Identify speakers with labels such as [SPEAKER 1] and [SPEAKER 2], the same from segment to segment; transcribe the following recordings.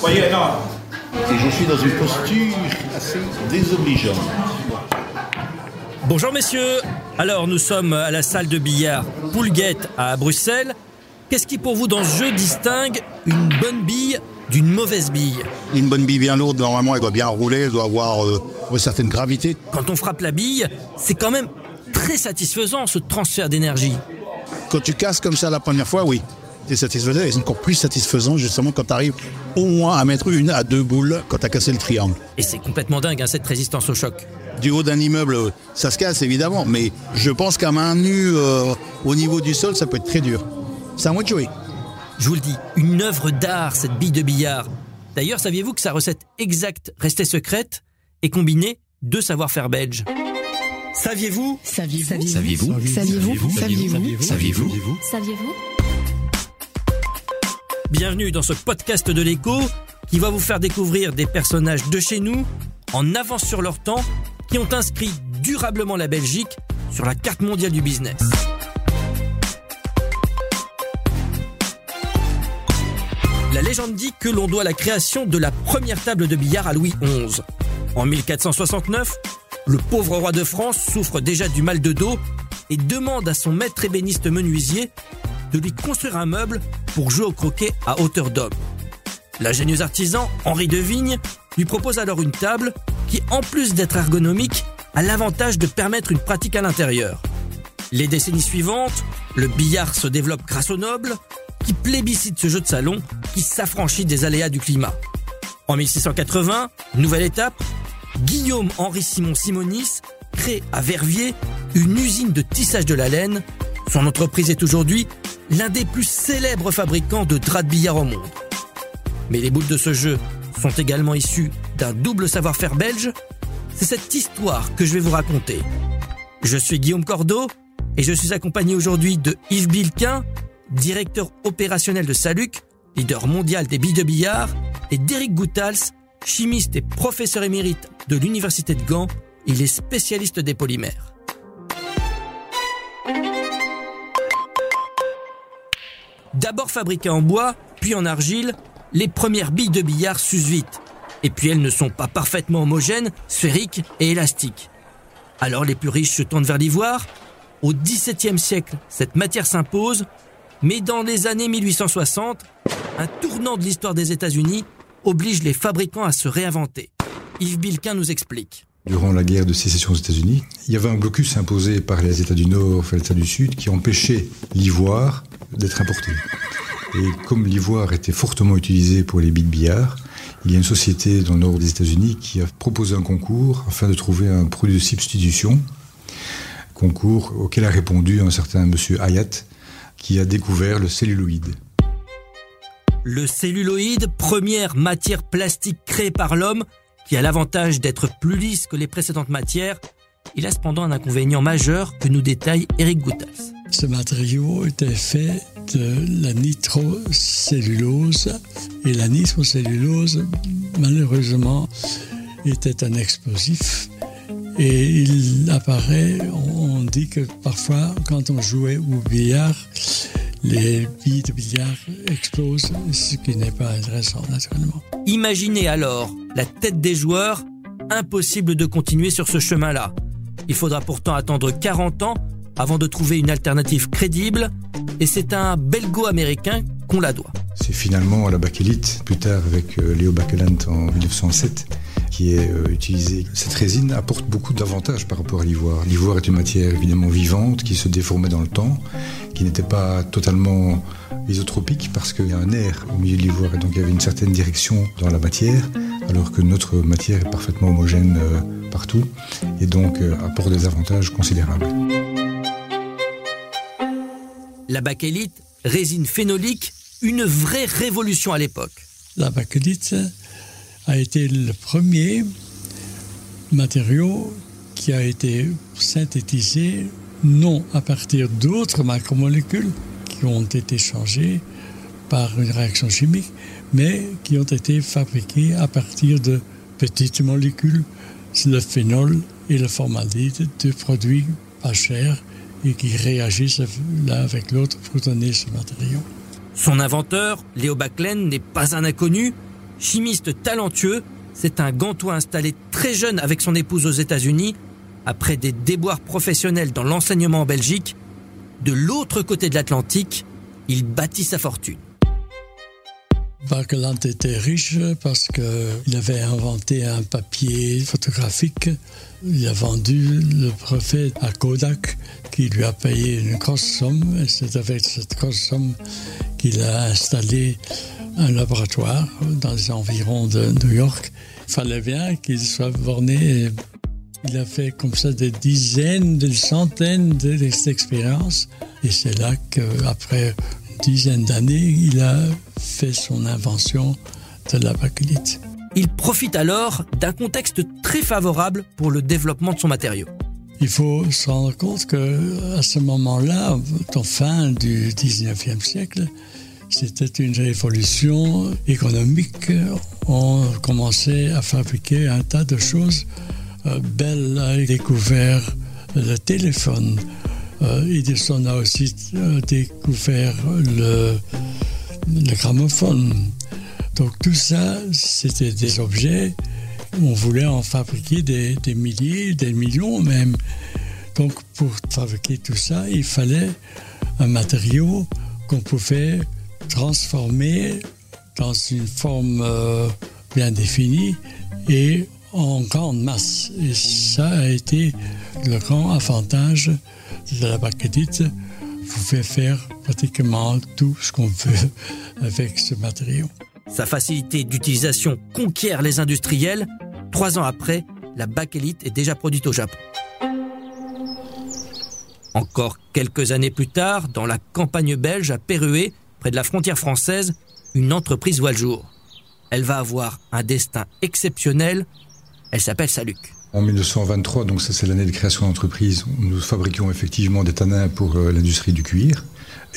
[SPEAKER 1] Voyez, non. Et je suis dans une posture assez désobligeante.
[SPEAKER 2] Bonjour messieurs. Alors nous sommes à la salle de billard Poulguette à Bruxelles. Qu'est-ce qui pour vous dans ce jeu distingue une bonne bille d'une mauvaise bille?
[SPEAKER 1] Une bonne bille bien lourde, normalement, elle doit bien rouler, elle doit avoir euh, une certaine gravité.
[SPEAKER 2] Quand on frappe la bille, c'est quand même très satisfaisant ce transfert d'énergie.
[SPEAKER 1] Quand tu casses comme ça la première fois, oui, satisfaisant. Et c'est encore plus satisfaisant justement quand tu arrives au moins à mettre une à deux boules quand tu as cassé le triangle.
[SPEAKER 2] Et c'est complètement dingue hein, cette résistance au choc.
[SPEAKER 1] Du haut d'un immeuble, ça se casse évidemment, mais je pense qu'à main nue, euh, au niveau du sol, ça peut être très dur. C'est à moi de jouer.
[SPEAKER 2] Je vous le dis, une œuvre d'art, cette bille de billard. D'ailleurs, saviez-vous que sa recette exacte restait secrète et combinait deux savoir-faire belges Saviez-vous
[SPEAKER 3] Saviez-vous
[SPEAKER 4] Saviez-vous
[SPEAKER 3] Saviez-vous
[SPEAKER 4] Saviez-vous
[SPEAKER 3] Saviez-vous
[SPEAKER 4] Saviez-vous
[SPEAKER 2] Bienvenue dans ce podcast de l'écho qui va vous faire découvrir des personnages de chez nous, en avance sur leur temps, qui ont inscrit durablement la Belgique sur la carte mondiale du business. La légende dit que l'on doit la création de la première table de billard à Louis XI. En 1469, le pauvre roi de France souffre déjà du mal de dos et demande à son maître ébéniste menuisier de lui construire un meuble pour jouer au croquet à hauteur d'homme. L'ingénieux artisan Henri de Vigne lui propose alors une table qui, en plus d'être ergonomique, a l'avantage de permettre une pratique à l'intérieur. Les décennies suivantes, le billard se développe grâce aux nobles, qui plébiscitent ce jeu de salon qui s'affranchit des aléas du climat. En 1680, nouvelle étape, Guillaume Henri Simon Simonis crée à Verviers une usine de tissage de la laine. Son entreprise est aujourd'hui l'un des plus célèbres fabricants de draps de billard au monde. Mais les boules de ce jeu sont également issues d'un double savoir-faire belge. C'est cette histoire que je vais vous raconter. Je suis Guillaume Cordeau et je suis accompagné aujourd'hui de Yves Bilquin, directeur opérationnel de Saluc, leader mondial des billes de billard, et d'Eric Goutals, chimiste et professeur émérite de l'Université de Gand. Il est spécialiste des polymères. D'abord fabriquées en bois, puis en argile, les premières billes de billard s'usent vite. Et puis elles ne sont pas parfaitement homogènes, sphériques et élastiques. Alors les plus riches se tournent vers l'ivoire. Au XVIIe siècle, cette matière s'impose, mais dans les années 1860, un tournant de l'histoire des États-Unis oblige les fabricants à se réinventer. Yves Bilquin nous explique.
[SPEAKER 5] Durant la guerre de sécession aux États-Unis, il y avait un blocus imposé par les États du Nord et les États du Sud qui empêchait l'ivoire d'être importé. Et comme l'ivoire était fortement utilisé pour les billes de billard, il y a une société dans le nord des États-Unis qui a proposé un concours afin de trouver un produit de substitution. Concours auquel a répondu un certain monsieur Hayat, qui a découvert le celluloïde.
[SPEAKER 2] Le celluloïde, première matière plastique créée par l'homme, qui a l'avantage d'être plus lisse que les précédentes matières, il a cependant un inconvénient majeur que nous détaille Eric Gouttas.
[SPEAKER 6] Ce matériau était fait de la nitrocellulose et la nitrocellulose, malheureusement, était un explosif. Et il apparaît, on dit que parfois, quand on jouait au billard, les billes de billard explosent, ce qui n'est pas intéressant naturellement.
[SPEAKER 2] Imaginez alors la tête des joueurs, impossible de continuer sur ce chemin-là. Il faudra pourtant attendre 40 ans avant de trouver une alternative crédible, et c'est un belgo-américain qu'on la doit.
[SPEAKER 5] C'est finalement à la bakélite, plus tard avec euh, Léo Bakelant en 1907, qui est euh, utilisé. Cette résine apporte beaucoup d'avantages par rapport à l'ivoire. L'ivoire est une matière évidemment vivante qui se déformait dans le temps, qui n'était pas totalement isotropique parce qu'il y a un air au milieu de l'ivoire et donc il y avait une certaine direction dans la matière, alors que notre matière est parfaitement homogène euh, partout et donc apporte des avantages considérables.
[SPEAKER 2] La bakélite, résine phénolique, une vraie révolution à l'époque.
[SPEAKER 6] La bakélite a été le premier matériau qui a été synthétisé non à partir d'autres macromolécules qui ont été changées par une réaction chimique, mais qui ont été fabriquées à partir de petites molécules, le phénol et le formaldéhyde, deux produits pas chers et qui réagissent l'un avec l'autre pour donner ce matériau.
[SPEAKER 2] Son inventeur, Léo Baclen, n'est pas un inconnu. Chimiste talentueux, c'est un gantois installé très jeune avec son épouse aux États-Unis. Après des déboires professionnels dans l'enseignement en Belgique, de l'autre côté de l'Atlantique, il bâtit sa fortune.
[SPEAKER 6] Bakeland était riche parce qu'il avait inventé un papier photographique. Il a vendu le prophète à Kodak qui lui a payé une grosse somme. Et c'est avec cette grosse somme qu'il a installé un laboratoire dans les environs de New York. Il fallait bien qu'il soit borné. Il a fait comme ça des dizaines, des centaines d'expériences. Et c'est là qu'après dizaine d'années, il a fait son invention de la bakélite.
[SPEAKER 2] Il profite alors d'un contexte très favorable pour le développement de son matériau.
[SPEAKER 6] Il faut se rendre compte que à ce moment-là, en fin du 19e siècle, c'était une révolution économique. On commençait à fabriquer un tas de choses. Euh, Bell a découvert le téléphone. Euh, Edison a aussi euh, découvert le, le gramophone. Donc tout ça, c'était des objets. On voulait en fabriquer des, des, milliers, des millions même. Donc pour fabriquer tout ça, il fallait un matériau qu'on pouvait transformer dans une forme euh, bien définie et en grande masse. Et ça a été le grand avantage de la baguette pouvez faire pratiquement tout ce qu'on veut avec ce matériau.
[SPEAKER 2] Sa facilité d'utilisation conquiert les industriels. Trois ans après, la bakélite est déjà produite au Japon. Encore quelques années plus tard, dans la campagne belge à Pérué, près de la frontière française, une entreprise voit le jour. Elle va avoir un destin exceptionnel. Elle s'appelle Saluc.
[SPEAKER 5] En 1923, donc ça c'est l'année de création d'entreprise, nous fabriquions effectivement des tanins pour euh, l'industrie du cuir.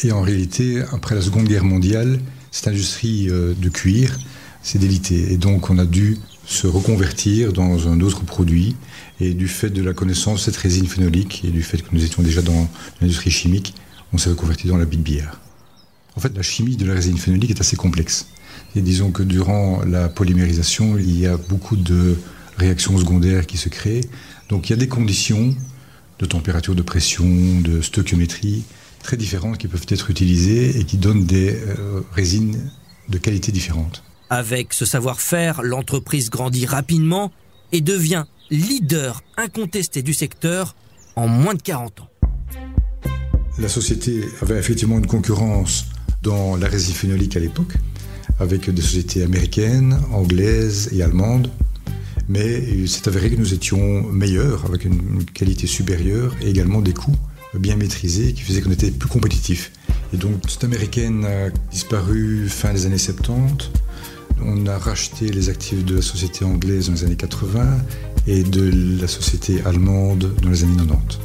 [SPEAKER 5] Et en réalité, après la Seconde Guerre mondiale, cette industrie euh, de cuir s'est délitée. Et donc on a dû se reconvertir dans un autre produit. Et du fait de la connaissance de cette résine phénolique et du fait que nous étions déjà dans l'industrie chimique, on s'est reconverti dans la bille billard. En fait, la chimie de la résine phénolique est assez complexe. Et disons que durant la polymérisation, il y a beaucoup de réactions secondaires qui se créent. Donc il y a des conditions de température, de pression, de stoichiométrie très différentes qui peuvent être utilisées et qui donnent des euh, résines de qualité différente.
[SPEAKER 2] Avec ce savoir-faire, l'entreprise grandit rapidement et devient leader incontesté du secteur en moins de 40 ans.
[SPEAKER 5] La société avait effectivement une concurrence dans la résine phénolique à l'époque, avec des sociétés américaines, anglaises et allemandes mais c'est avéré que nous étions meilleurs, avec une qualité supérieure et également des coûts bien maîtrisés qui faisaient qu'on était plus compétitifs. Et donc cette américaine a disparu fin des années 70. On a racheté les actifs de la société anglaise dans les années 80 et de la société allemande dans les années 90.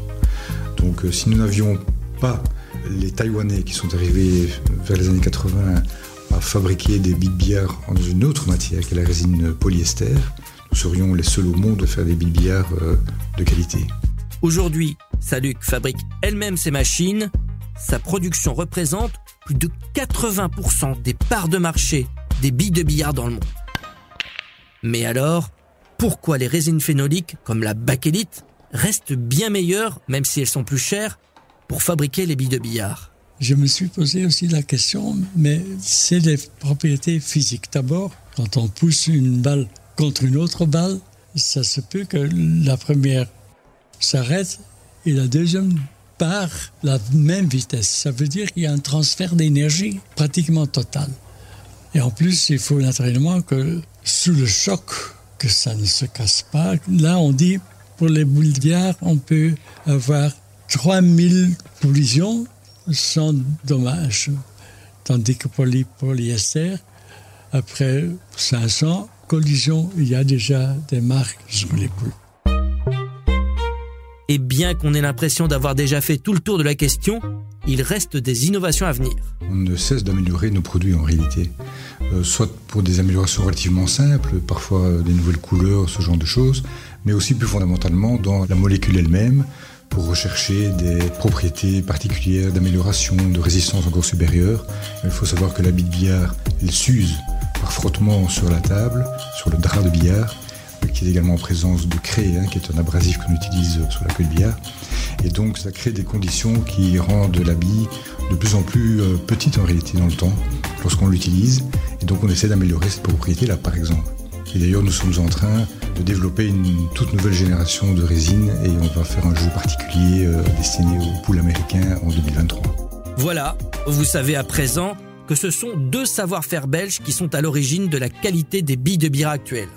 [SPEAKER 5] Donc euh, si nous n'avions pas les Taïwanais qui sont arrivés vers les années 80 à fabriquer des billes de billard dans une autre matière que la résine polyester, nous serions les seuls au monde à faire des billes billard euh, de qualité.
[SPEAKER 2] Aujourd'hui, Saluc fabrique elle-même ses machines. Sa production représente plus de 80% des parts de marché des billes de billard dans le monde. Mais alors, pourquoi les résines phénoliques, comme la bakélite, restent bien meilleures, même si elles sont plus chères, pour fabriquer les billes de billard?
[SPEAKER 6] Je me suis posé aussi la question, mais c'est les propriétés physiques. D'abord, quand on pousse une balle contre une autre balle, ça se peut que la première s'arrête et la deuxième part la même vitesse. Ça veut dire qu'il y a un transfert d'énergie pratiquement total. Et en plus, il faut naturellement que sous le choc, que ça ne se casse pas. Là, on dit, pour les boules on peut avoir 3000 collisions sans dommage. Tandis que pour les polyester, après 500, collision, il y a déjà des marques sur les poules.
[SPEAKER 2] Et bien qu'on ait l'impression d'avoir déjà fait tout le tour de la question, il reste des innovations à venir.
[SPEAKER 5] On ne cesse d'améliorer nos produits en réalité, euh, soit pour des améliorations relativement simples, parfois des nouvelles couleurs, ce genre de choses, mais aussi plus fondamentalement dans la molécule elle-même, pour rechercher des propriétés particulières d'amélioration, de résistance encore supérieure. Il faut savoir que la bille de billard, elle s'use frottement sur la table, sur le drap de billard, qui est également en présence de craie, hein, qui est un abrasif qu'on utilise sur la queue de billard. Et donc ça crée des conditions qui rendent bille de plus en plus euh, petite en réalité dans le temps lorsqu'on l'utilise. Et donc on essaie d'améliorer cette propriété-là par exemple. Et d'ailleurs nous sommes en train de développer une toute nouvelle génération de résine et on va faire un jeu particulier euh, destiné aux poules américains en 2023.
[SPEAKER 2] Voilà, vous savez à présent que ce sont deux savoir-faire belges qui sont à l'origine de la qualité des billes de bière actuelles.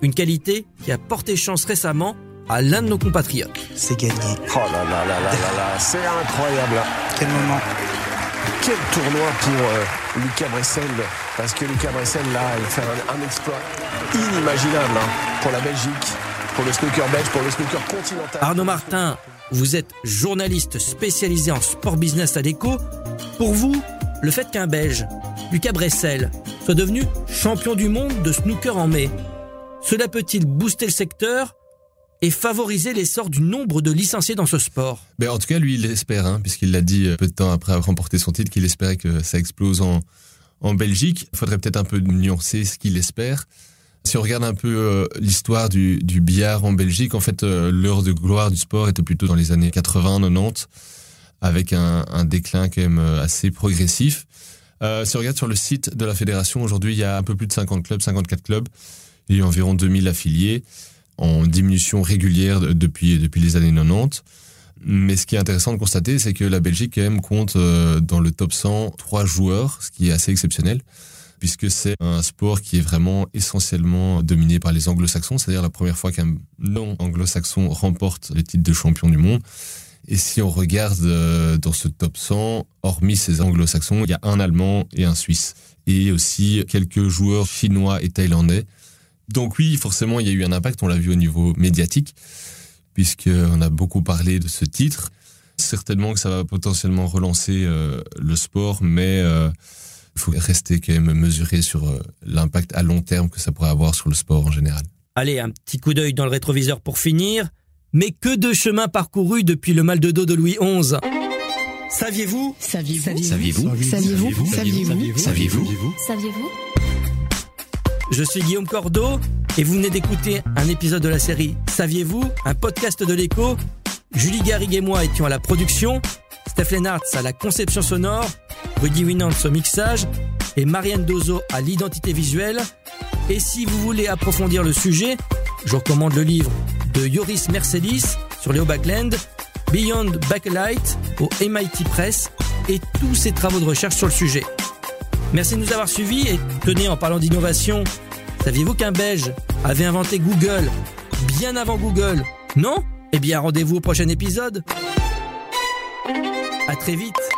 [SPEAKER 2] Une qualité qui a porté chance récemment à l'un de nos compatriotes.
[SPEAKER 3] C'est gagné.
[SPEAKER 4] Oh là là là là là là, c'est incroyable.
[SPEAKER 3] Quel moment.
[SPEAKER 4] Quel tournoi pour euh, Lucas Bressel, parce que Lucas Bressel, là, il fait un, un exploit inimaginable hein, pour la Belgique, pour le snooker belge, pour le snooker continental.
[SPEAKER 2] Arnaud Martin, vous êtes journaliste spécialisé en sport business à l'écho. Pour vous, le fait qu'un Belge, Lucas Bressel, soit devenu champion du monde de snooker en mai, cela peut-il booster le secteur et favoriser l'essor du nombre de licenciés dans ce sport?
[SPEAKER 7] Ben, En tout cas, lui, il l'espère, hein, puisqu'il l'a dit euh, peu de temps après avoir remporté son titre, qu'il espérait que ça explose en, en Belgique. Il faudrait peut-être un peu nuancer ce qu'il espère. Si on regarde un peu euh, l'histoire du, billard en Belgique, en fait, euh, l'heure de gloire du sport était plutôt dans les années 80-90, avec un, déclin quand même assez progressif. Euh, si on regarde sur le site de la fédération, aujourd'hui, il y a un peu plus de 50 clubs, 54 clubs. A environ 2000 affiliés en diminution régulière depuis, depuis les années 90. Mais ce qui est intéressant de constater, c'est que la Belgique quand même compte euh, dans le top 100 trois joueurs, ce qui est assez exceptionnel, puisque c'est un sport qui est vraiment essentiellement dominé par les anglo-saxons, c'est-à-dire la première fois qu'un non-anglo-saxon remporte le titre de champion du monde. Et si on regarde euh, dans ce top 100, hormis ces anglo-saxons, il y a un allemand et un suisse. Et aussi quelques joueurs chinois et thaïlandais. Donc oui, forcément, il y a eu un impact, on l'a vu au niveau médiatique, puisqu'on a beaucoup parlé de ce titre. Certainement que ça va potentiellement relancer euh, le sport, mais euh, il faut rester quand même mesuré sur l'impact à long terme que ça pourrait avoir sur le sport en général.
[SPEAKER 2] Allez, un petit coup d'œil dans le rétroviseur pour finir. Mais que de chemin parcouru depuis le mal de dos de Louis XI Saviez-vous
[SPEAKER 8] Saviez-vous
[SPEAKER 9] Saviez-vous
[SPEAKER 8] Saviez-vous
[SPEAKER 9] Saviez-vous
[SPEAKER 8] Saviez-vous
[SPEAKER 9] Saviez-vous
[SPEAKER 2] Je suis Guillaume Cordeau et vous venez d'écouter un épisode de la série Saviez-vous Un podcast de l'écho. Julie Garrigue et moi étions à la production, Steph Lennartz à la conception sonore, Rudy Winant au mixage et Marianne Dozo à l'identité visuelle. Et si vous voulez approfondir le sujet, je recommande le livre de Yoris Mercelis sur Léo Backland, Beyond Backlight au MIT Press et tous ses travaux de recherche sur le sujet. Merci de nous avoir suivis et tenez en parlant d'innovation, saviez-vous qu'un Belge avait inventé Google bien avant Google? Non? Eh bien rendez-vous au prochain épisode. À très vite